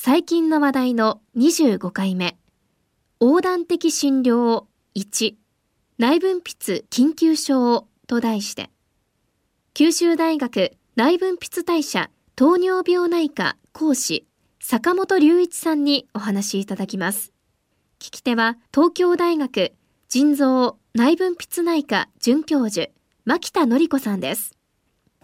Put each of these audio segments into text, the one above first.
最近の話題の25回目。横断的診療1内分泌緊急症と題して。九州大学内分泌代謝糖尿病内科講師坂本隆一さんにお話しいただきます。聞き手は東京大学腎臓内分泌内科准教授牧田典子さんです。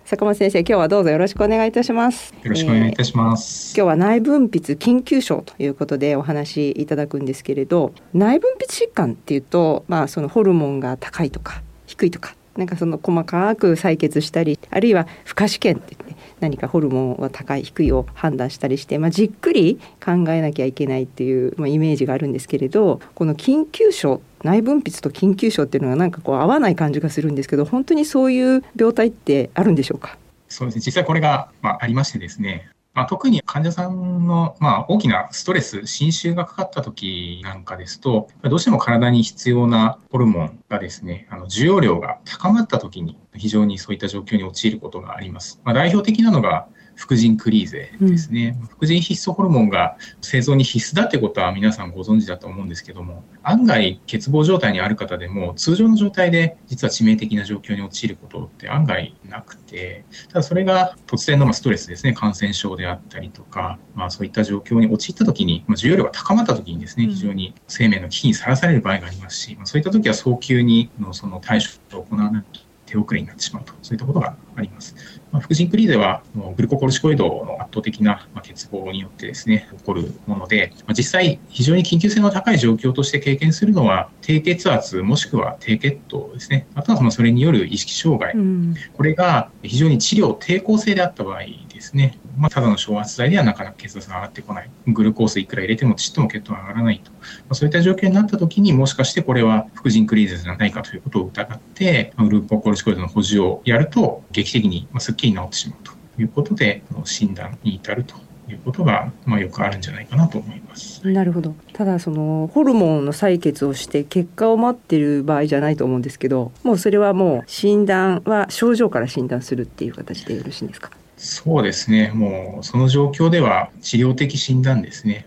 坂本先生、今日はどうぞよろしくお願いいたします。よろしくお願いいたします。えー、今日は内分泌緊急症ということでお話しいただくんですけれど、内分泌疾患っていうと、まあそのホルモンが高いとか低いとか、なんかその細かく採血したり、あるいは負荷試験って言って、何かホルモンは高い低いを判断したりして、まあ、じっくり考えなきゃいけないっていう、まあ、イメージがあるんですけれどこの緊急症内分泌と緊急症っていうのがなんかこう合わない感じがするんですけど本当にそういう病態ってあるんでしょうか？そうですね、実際これが、まあ、ありましてですね、まあ、特に患者さんの、まあ、大きなストレス、侵襲がかかった時なんかですと、どうしても体に必要なホルモンがですね、あの需要量が高まった時に非常にそういった状況に陥ることがあります。まあ、代表的なのが、副腎クリーゼですね、うん、副腎必須ホルモンが製造に必須だってことは皆さんご存知だと思うんですけども案外欠乏状態にある方でも通常の状態で実は致命的な状況に陥ることって案外なくてただそれが突然のストレスですね。感染症であったりとか、まあ、そういった状況に陥った時に、まあ、需要量が高まった時にですね非常に生命の危機にさらされる場合がありますし、まあ、そういった時は早急にのその対処を行わないと手遅れになってしまうとそういったことがあります。まあ、副腎クリーゼはグルココルシコイドの圧倒的な欠乏によってですね、起こるもので、まあ、実際非常に緊急性の高い状況として経験するのは低血圧もしくは低血糖ですね。あとはそのそれによる意識障害。うん、これが非常に治療抵抗性であった場合ですね。まあ、ただの昇圧剤ではなかなか血圧が上がってこない。グルコースいくら入れてもちっとも血糖が上がらないと。まあ、そういった状況になった時にもしかしてこれは副腎クリーゼじゃないかということを疑って、グルーココルシコイドの補充をやると劇的にすっきり治ってしまうということで、診断に至るということが、まあ、よくあるんじゃないかなと思います。なるほど。ただそのホルモンの採血をして結果を待ってる場合じゃないと思うんですけど、もうそれはもう診断は症状から診断するっていう形でよろしいんですか？そうですね。もうその状況では治療的診断ですね。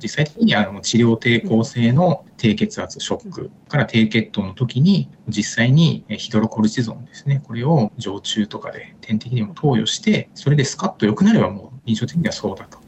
実際的にあの治療抵抗性の低血圧、ショックから低血糖の時に実際にヒドロコルチゾンですね、これを常駐とかで点滴でも投与して、それでスカッと良くなればもう臨床的にはそうだと。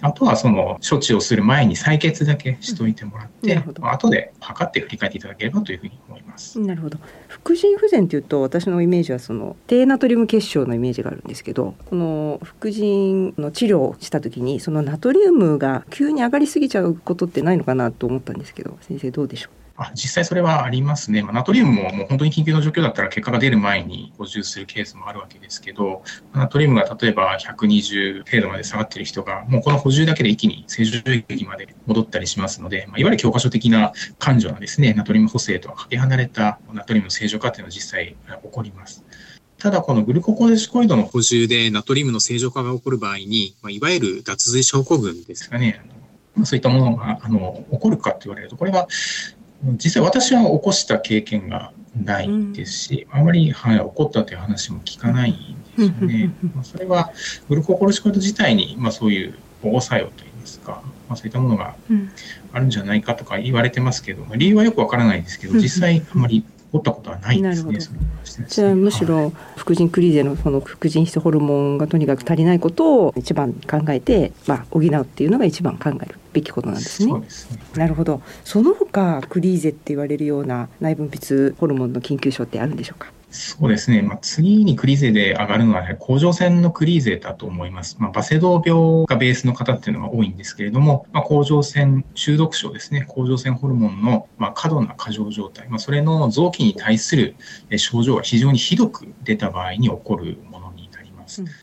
あとはその処置をする前に採血だけしといてもらって、うん、後で測って振り返っていただければというふうに思います。なるほど。副腎不全というと私のイメージはその低ナトリウム結晶のイメージがあるんですけど、この副腎の治療をした時にそのナトリウムが急に上がりすぎちゃうことってないのかなと思ったんですけど、先生どうでしょう？あ実際それはありますね。まあ、ナトリウムももう本当に緊急の状況だったら結果が出る前に補充するケースもあるわけですけど、ナトリウムが例えば120程度まで下がっている人が、もうこの補充だけで一気に正常域まで戻ったりしますので、まあ、いわゆる教科書的な感情なですね、ナトリウム補正とはかけ離れたナトリウムの正常化というのは実際起こります。ただ、このグルココルシコイドの補充でナトリウムの正常化が起こる場合に、まあ、いわゆる脱水症候群ですかね、そういったものがあの起こるかと言われると、これは実際私は起こした経験がないですし、うん、あまり、はい、起こったという話も聞かないんですよね。まあ、それはグルココルシコイド自体に、まあ、そういう保護作用といいますか、まあ、そういったものがあるんじゃないかとか言われてますけど、まあ、理由はよくわからないですけど、実際あまり起こったことはないですね。じゃあむしろ副腎クリーゼのその副腎質ホルモンがとにかく足りないことを一番考えて、まあ、補うっていうのが一番考えるべきことなんですね。すねなるほど。その他クリーゼって言われるような内分泌ホルモンの緊急症ってあるんでしょうか？そうですね。まあ、次にクリーゼで上がるのは、ね、甲状腺のクリーゼだと思います。まあ、バセドウ病がベースの方っていうのが多いんですけれども、まあ、甲状腺中毒症ですね。甲状腺ホルモンの、まあ、過度な過剰状態。まあ、それの臓器に対する症状が非常にひどく出た場合に起こるもの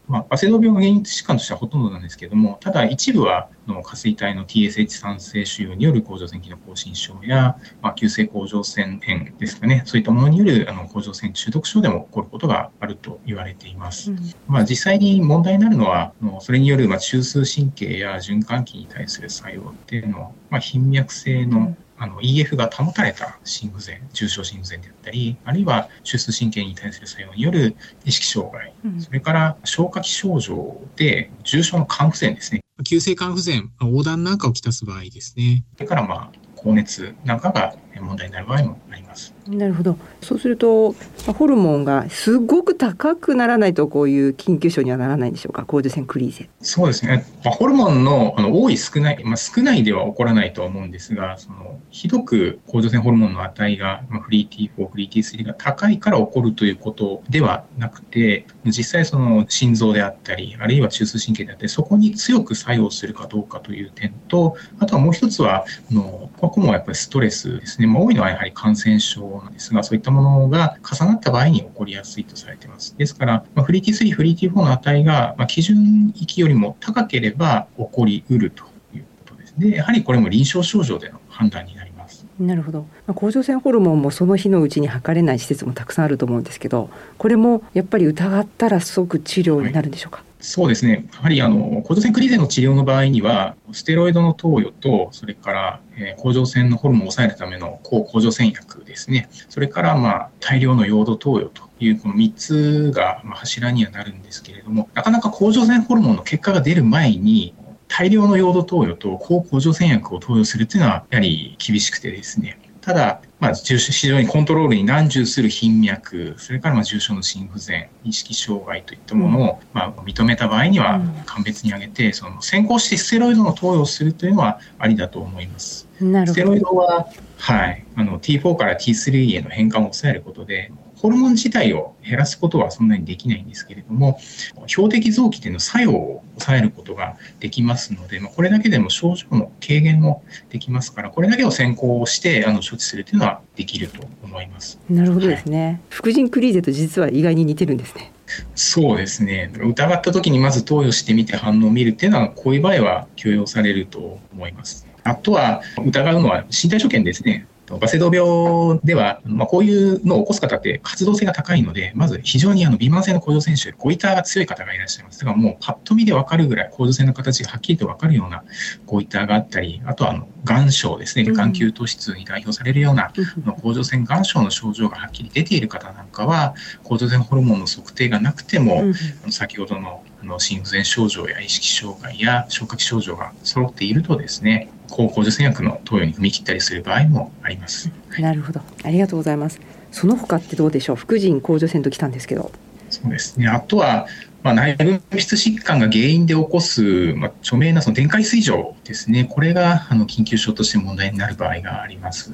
まあ、バセドウ病が原因疾患としてはほとんどなんですけれども、ただ一部はの下垂体の TSH 酸性腫瘍による甲状腺機能亢進症や、まあ、急性甲状腺炎ですかね、そういったものによるあの甲状腺中毒症でも起こることがあると言われています。うん、まあ、実際に問題になるのは、それによるまあ中枢神経や循環器に対する作用っていうのは、まあ、頻脈性のあの EF が保たれた心不全、重症心不全であったり、あるいは中枢神経に対する作用による意識障害、うん、それから消化器症状で重症の肝不全ですね。急性肝不全、横断なんかをきたす場合ですね。それからまあ高熱なんかが問題になる場合もあります。なるほど。そうするとホルモンがすごく高くならないとこういう緊急症にはならないんでしょうか？甲状腺クリーゼ。そうですね。まあ、ホルモンのあの多い少ない、まあ、少ないでは起こらないとは思うんですが、そのひどく甲状腺ホルモンの値が、まあ、フリー T4、フリー T3 が高いから起こるということではなくて、実際その心臓であったり、あるいは中枢神経であったり、そこに強く作用するかどうかという点と、あとはもう一つは、のここもやっぱりストレスですね。まあ、多いのはやはり感染症なんですが、そういったものが重なった場合に起こりやすいとされています。ですから、まあ、フリー T3、フリー T4 の値が、まあ、基準域よりも高ければ起こりうるということです。で、やはりこれも臨床症状での判断になります。なるほど、ま、甲状腺ホルモンもその日のうちに測れない施設もたくさんあると思うんですけどこれもやっぱり疑ったら即治療になるんでしょうか、はいそうですね。やはりあの、甲状腺クリゼの治療の場合には、ステロイドの投与と、それから、えー、甲状腺のホルモンを抑えるための抗甲状腺薬ですね。それから、まあ、大量のヨード投与という、この3つが、まあ、柱にはなるんですけれども、なかなか甲状腺ホルモンの結果が出る前に、大量のヨード投与と抗甲状腺薬を投与するっていうのは、やはり厳しくてですね。ただ、まあ、非常にコントロールに難重する頻脈、それからまあ重症の心不全、意識障害といったものをまあ認めた場合には、鑑別に挙げて、その先行してステロイドの投与をするというのはありだと思います。ステロイドは、はい、あの T4 から T3 への変換を抑えることで、ホルモン自体を減らすことはそんなにできないんですけれども、標的臓器での作用を抑えることができますので、まあ、これだけでも症状の軽減もできますから、これだけを先行してあの処置するというのはできると思います。なるほどですね。はい、副腎クリーゼと実は意外に似てるんですね。そうですね。疑った時にまず投与してみて反応を見るっていうのは、こういう場合は許容されると思います。あとは疑うのは身体所見ですね。バセドウ病では、まあ、こういうのを起こす方って活動性が高いので、まず非常にあの微慢性の甲状腺腫、ゴイターが強い方がいらっしゃいます。だからもうパッと見でわかるぐらい、甲状腺の形がはっきりとわかるようなゴイターがあったり、あとはあの眼症ですね、眼球突出に代表されるような、うん、甲状腺眼症の症状がはっきり出ている方なんかは、甲状腺ホルモンの測定がなくても、うん、先ほどのあの心不全症状や意識障害や消化器症状が揃っているとですね、抗甲状腺薬の投与に踏み切ったりする場合もあります。なるほど、ありがとうございます。その他ってどうでしょう？副腎甲状腺ときたんですけど。そうですね。あとは、まあ、内分泌疾患が原因で起こす、まあ、著名なその電解水蒸ですね。これがあの緊急症として問題になる場合があります。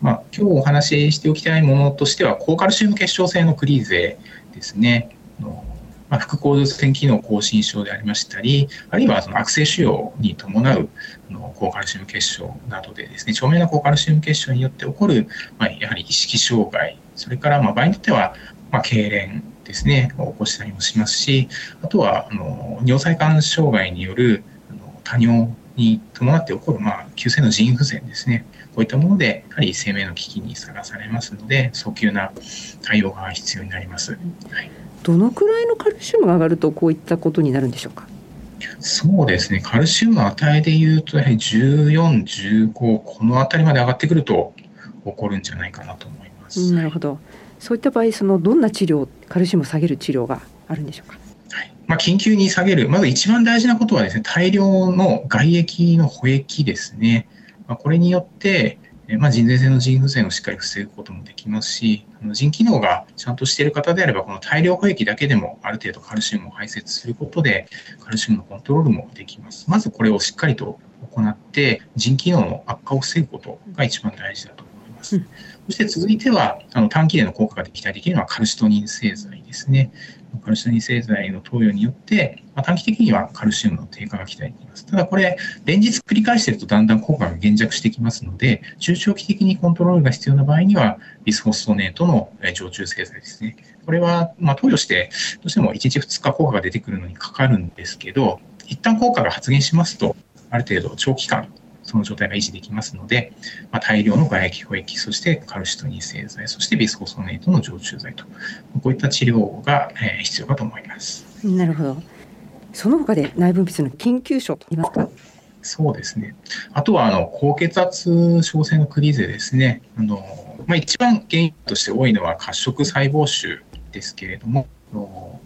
まあ、今日お話ししておきたいものとしては、高カルシウム結晶性のクリーゼですね。まあ、副甲状腺機能亢進症でありましたり、あるいはその悪性腫瘍に伴う高カルシウム結晶などでですね、著名な高カルシウム結晶によって起こる、まあ、やはり意識障害、それからまあ場合によっては、まあ、痙攣ですね、を起こしたりもしますし、あとはあの尿細管障害によるあの多尿に伴って起こる、まあ、急性の腎不全ですね。こういったもので、やはり生命の危機にさらされますので、早急な対応が必要になります。はいどのくらいのカルシウムが上がるとこういったことになるんでしょうか？そうですね、カルシウムの値でいうと、やはり14、15、この辺りまで上がってくると起こるんじゃないかなと思います。なるほど。そういった場合、そのどんな治療、カルシウムを下げる治療があるんでしょうか？はいまあ、緊急に下げる、まず一番大事なことはですね、大量の外液の補液ですね。まあ、これによって、まあ、腎前性の腎不全をしっかり防ぐこともできますし、腎機能がちゃんとしている方であれば、この大量保液だけでもある程度カルシウムを排泄することで、カルシウムのコントロールもできます。まずこれをしっかりと行って、腎機能の悪化を防ぐことが一番大事だとます。そして続いては、あの短期での効果が期待できるのはカルシトニン製剤ですね。カルシトニン製剤の投与によって、まあ、短期的にはカルシウムの低下が期待できます。ただこれ、連日繰り返しているとだんだん効果が減弱してきますので、中長期的にコントロールが必要な場合には、ビスホストネートの常駐製剤ですね。これは、ま、投与して、どうしても1日2日効果が出てくるのにかかるんですけど、一旦効果が発現しますと、ある程度長期間、その状態が維持できますので、まあ、大量の外液、保液、そしてカルシトニン製剤、そしてビスコソネートの常駐剤と、こういった治療が、え必要かと思います。なるほど。その他で内分泌の緊急症と言いますか？そうですね。あとは、あの、高血圧症性のクリーゼですね。あの、まあ、一番原因として多いのは褐色細胞腫ですけれども、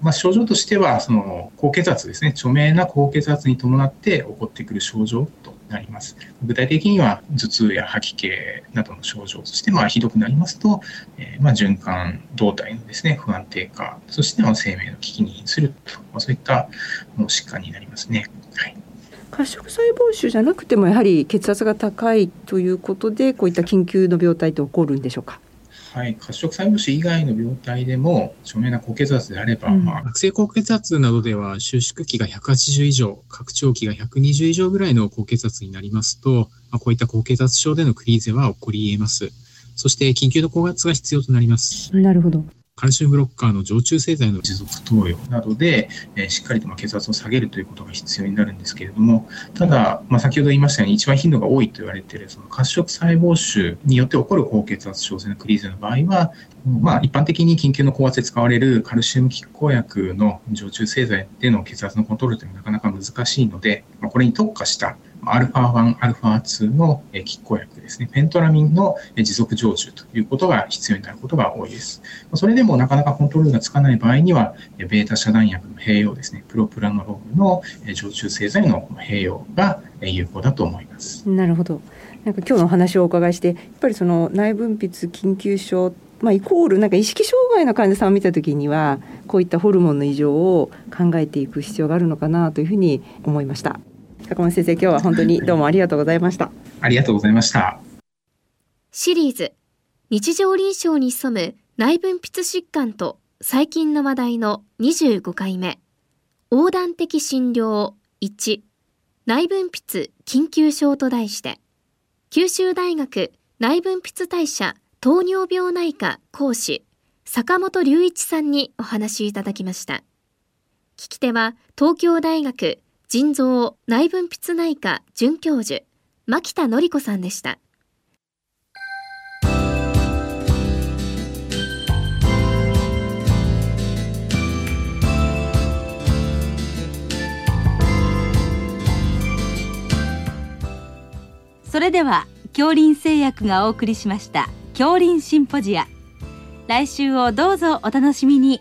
まあ、症状としては、その高血圧ですね、著名な高血圧に伴って起こってくる症状となります。具体的には頭痛や吐き気などの症状、そしてまあひどくなりますと、えー、まあ循環動態のですね不安定化、そしてまあ生命の危機にすると、まあ、そういった疾患になりますね。はい褐色細胞腫じゃなくてもやはり血圧が高いということでこういった緊急の病態って起こるんでしょうか？はい、褐色細胞腫以外の病態でも、著名な高血圧であれば、うん、まあ、悪性高血圧などでは、収縮期が180以上、拡張期が120以上ぐらいの高血圧になりますと、まあ、こういった高血圧症でのクリーゼは起こり得ます。そして、緊急の高圧が必要となります。なるほど。カルシウムブロッカーの常駐製剤の持続投与などで、え、しっかりとま血圧を下げるということが必要になるんですけれども、ただ、まあ、先ほど言いましたように一番頻度が多いと言われているその褐色細胞腫によって起こる高血圧症性のクリーゼの場合は、まあ、一般的に緊急の高圧で使われるカルシウム拮抗薬の常駐製剤での血圧のコントロールというのはなかなか難しいので、まあ、これに特化したアルファ1、アルファ2の拮抗薬ですね、ペントラミンの持続常駐ということが必要になることが多いです。それでもなかなかコントロールがつかない場合には、ベータ遮断薬の併用ですね、プロプラノロールの常駐製剤の併用が有効だと思います。なるほど。なんか今日のお話をお伺いして、やっぱりその内分泌緊急症まあ、イコールなんか意識障害の患者さんを見た時にはこういったホルモンの異常を考えていく必要があるのかなというふうに思いました。高松先生今日は本当にどうもありがとうございました。ありがとうございました。シリーズ。日常臨床に潜む内分泌疾患と最近の話題の25回目。横断的診療1内分泌緊急症と題して。九州大学内分泌代謝糖尿病内科講師坂本隆一さんにお話いただきました。聞き手は東京大学腎臓内分泌内科准教授牧田典子さんでした。それでは恐林製薬がお送りしました恐林シンポジア。来週をどうぞお楽しみに。